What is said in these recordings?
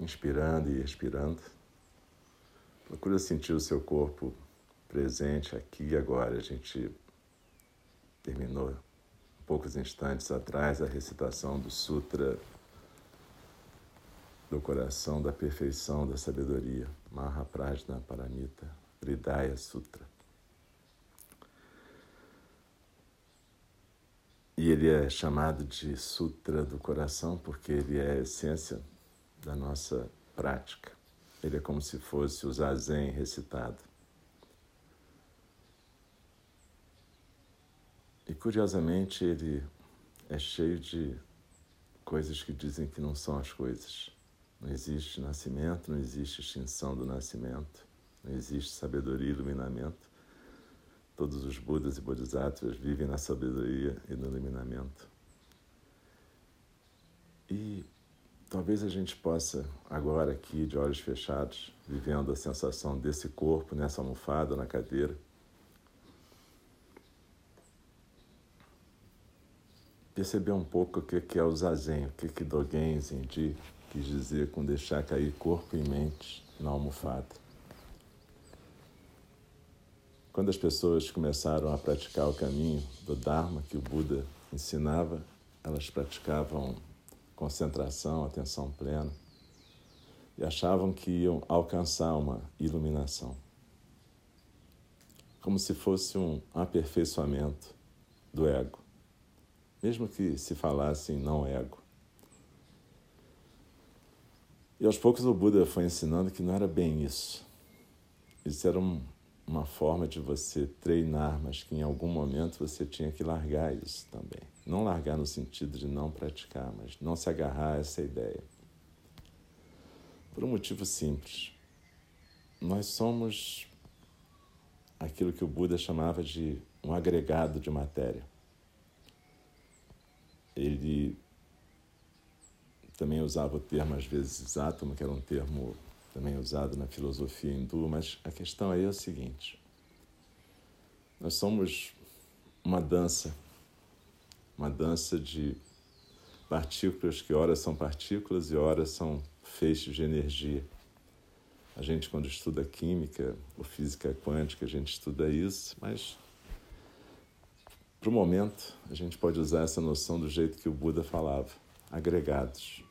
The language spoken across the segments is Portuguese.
inspirando e expirando. Procura sentir o seu corpo presente aqui e agora. A gente terminou poucos instantes atrás a recitação do Sutra do coração da perfeição da sabedoria, Mahaprajna Paramita, Hridaya Sutra. E ele é chamado de Sutra do Coração porque ele é a essência da nossa prática. Ele é como se fosse o zazen recitado. E curiosamente ele é cheio de coisas que dizem que não são as coisas. Não existe nascimento, não existe extinção do nascimento, não existe sabedoria e iluminamento. Todos os Budas e Bodhisattvas vivem na sabedoria e no iluminamento. E talvez a gente possa, agora aqui, de olhos fechados, vivendo a sensação desse corpo nessa almofada, na cadeira, perceber um pouco o que é o zazen, o que, que Dogen Zenji quis dizer com deixar cair corpo e mente na almofada. Quando as pessoas começaram a praticar o caminho do Dharma que o Buda ensinava, elas praticavam concentração, atenção plena e achavam que iam alcançar uma iluminação. Como se fosse um aperfeiçoamento do ego, mesmo que se falasse em não ego. E aos poucos o Buda foi ensinando que não era bem isso. Isso era um uma forma de você treinar, mas que em algum momento você tinha que largar isso também. Não largar no sentido de não praticar, mas não se agarrar a essa ideia. Por um motivo simples. Nós somos aquilo que o Buda chamava de um agregado de matéria. Ele também usava o termo, às vezes, átomo, que era um termo também usado na filosofia hindu, mas a questão aí é o seguinte: nós somos uma dança, uma dança de partículas que ora são partículas e ora são feixes de energia. A gente, quando estuda química ou física quântica, a gente estuda isso, mas para o momento a gente pode usar essa noção do jeito que o Buda falava: agregados,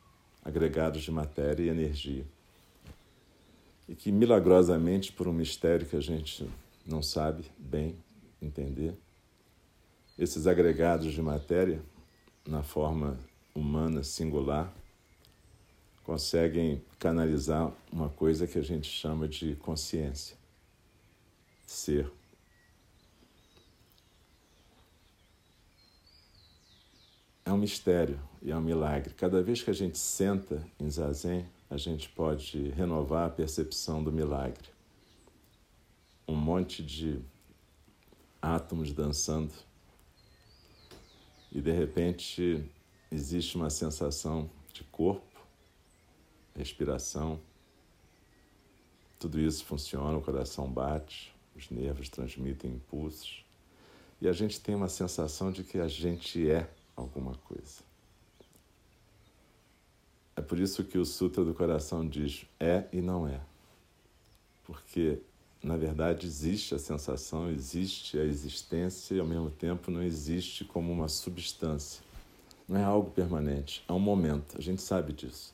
agregados de matéria e energia e que milagrosamente, por um mistério que a gente não sabe bem entender, esses agregados de matéria, na forma humana singular, conseguem canalizar uma coisa que a gente chama de consciência, ser. É um mistério e é um milagre. Cada vez que a gente senta em zazen, a gente pode renovar a percepção do milagre. Um monte de átomos dançando e de repente existe uma sensação de corpo, respiração. Tudo isso funciona, o coração bate, os nervos transmitem impulsos e a gente tem uma sensação de que a gente é alguma coisa. É por isso que o Sutra do Coração diz é e não é. Porque, na verdade, existe a sensação, existe a existência e, ao mesmo tempo, não existe como uma substância. Não é algo permanente, é um momento, a gente sabe disso.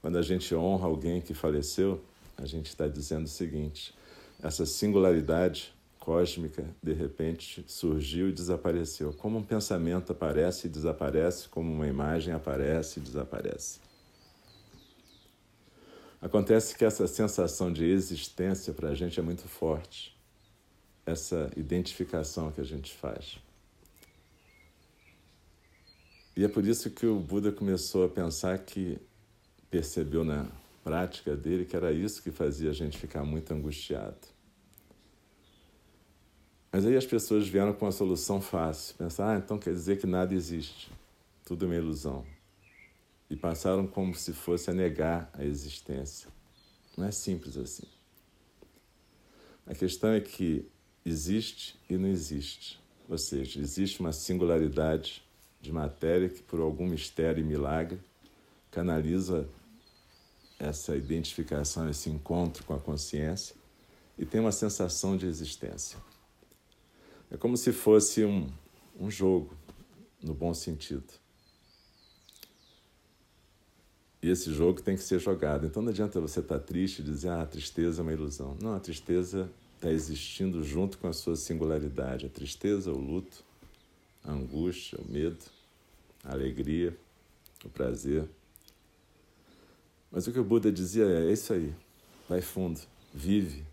Quando a gente honra alguém que faleceu, a gente está dizendo o seguinte: essa singularidade cósmica de repente surgiu e desapareceu. Como um pensamento aparece e desaparece, como uma imagem aparece e desaparece. Acontece que essa sensação de existência para a gente é muito forte, essa identificação que a gente faz. E é por isso que o Buda começou a pensar que percebeu na prática dele que era isso que fazia a gente ficar muito angustiado mas aí as pessoas vieram com uma solução fácil. Pensaram, ah, então quer dizer que nada existe. Tudo é uma ilusão. E passaram como se fosse a negar a existência. Não é simples assim. A questão é que existe e não existe. Ou seja, existe uma singularidade de matéria que, por algum mistério e milagre, canaliza essa identificação, esse encontro com a consciência e tem uma sensação de existência. É como se fosse um, um jogo, no bom sentido. E esse jogo tem que ser jogado. Então não adianta você estar triste e dizer, ah, a tristeza é uma ilusão. Não, a tristeza está existindo junto com a sua singularidade. A tristeza, o luto, a angústia, o medo, a alegria, o prazer. Mas o que o Buda dizia é: é isso aí, vai fundo, vive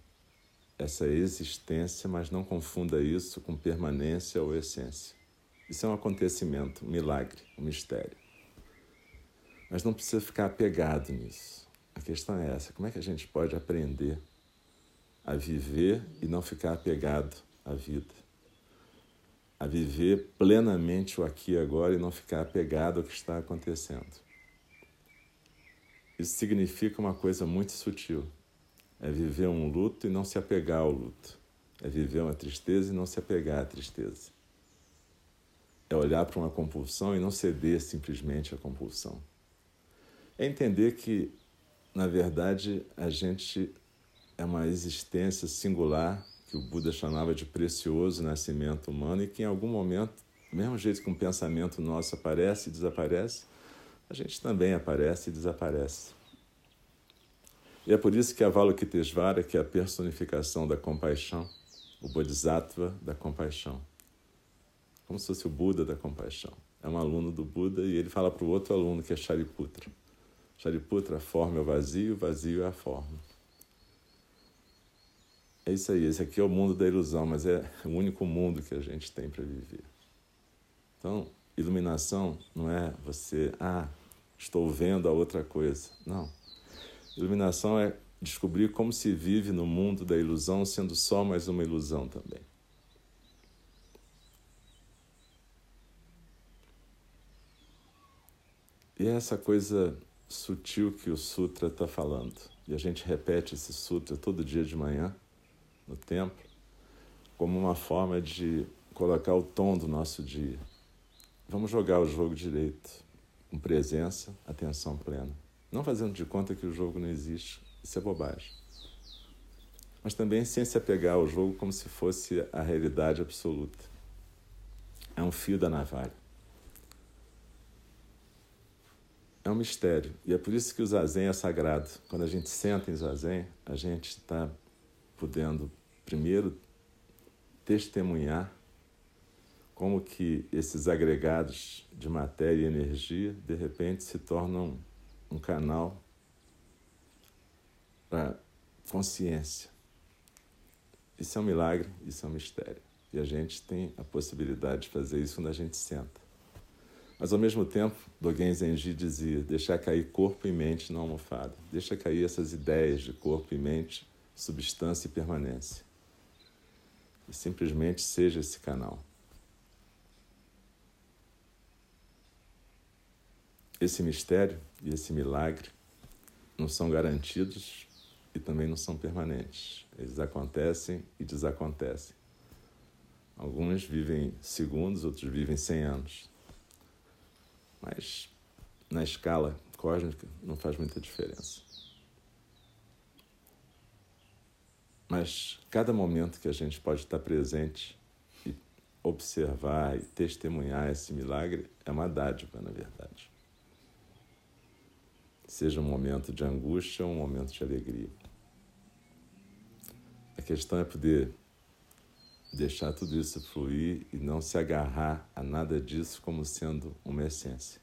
essa existência, mas não confunda isso com permanência ou essência. Isso é um acontecimento, um milagre, um mistério. Mas não precisa ficar apegado nisso. A questão é essa: como é que a gente pode aprender a viver e não ficar apegado à vida? A viver plenamente o aqui e agora e não ficar apegado ao que está acontecendo. Isso significa uma coisa muito sutil. É viver um luto e não se apegar ao luto. É viver uma tristeza e não se apegar à tristeza. É olhar para uma compulsão e não ceder simplesmente à compulsão. É entender que, na verdade, a gente é uma existência singular que o Buda chamava de precioso nascimento humano e que em algum momento, mesmo jeito que um pensamento nosso aparece e desaparece, a gente também aparece e desaparece. E é por isso que Avalokitesvara, que é a personificação da compaixão, o Bodhisattva da compaixão, como se fosse o Buda da compaixão. É um aluno do Buda e ele fala para o outro aluno, que é Shariputra. Shariputra, a forma é o vazio, o vazio é a forma. É isso aí, esse aqui é o mundo da ilusão, mas é o único mundo que a gente tem para viver. Então, iluminação não é você, ah, estou vendo a outra coisa. Não. Iluminação é descobrir como se vive no mundo da ilusão, sendo só mais uma ilusão também. E é essa coisa sutil que o Sutra está falando. E a gente repete esse Sutra todo dia de manhã, no templo, como uma forma de colocar o tom do nosso dia. Vamos jogar o jogo direito, com presença, atenção plena. Não fazendo de conta que o jogo não existe, isso é bobagem. Mas também sem se apegar ao jogo como se fosse a realidade absoluta. É um fio da navalha. É um mistério. E é por isso que o zazen é sagrado. Quando a gente senta em zazen, a gente está podendo, primeiro, testemunhar como que esses agregados de matéria e energia, de repente, se tornam um canal para consciência. Isso é um milagre, isso é um mistério. E a gente tem a possibilidade de fazer isso quando a gente senta. Mas ao mesmo tempo, Dogen Zenji dizia: deixar cair corpo e mente na almofada. Deixa cair essas ideias de corpo e mente, substância e permanência. E simplesmente seja esse canal. Esse mistério e esse milagre não são garantidos e também não são permanentes. Eles acontecem e desacontecem. Alguns vivem segundos, outros vivem cem anos. Mas na escala cósmica não faz muita diferença. Mas cada momento que a gente pode estar presente e observar e testemunhar esse milagre é uma dádiva, na verdade seja um momento de angústia ou um momento de alegria. A questão é poder deixar tudo isso fluir e não se agarrar a nada disso como sendo uma essência.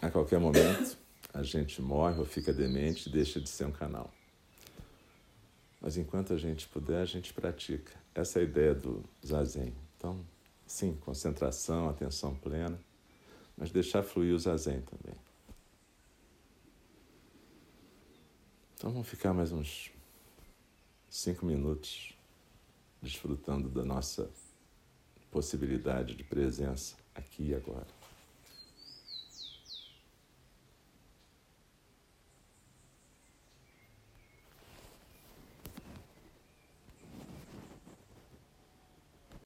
A qualquer momento, a gente morre ou fica demente e deixa de ser um canal. Mas enquanto a gente puder, a gente pratica. Essa é a ideia do zazen. Então, Sim, concentração, atenção plena, mas deixar fluir o zazen também. Então vamos ficar mais uns cinco minutos desfrutando da nossa possibilidade de presença aqui e agora.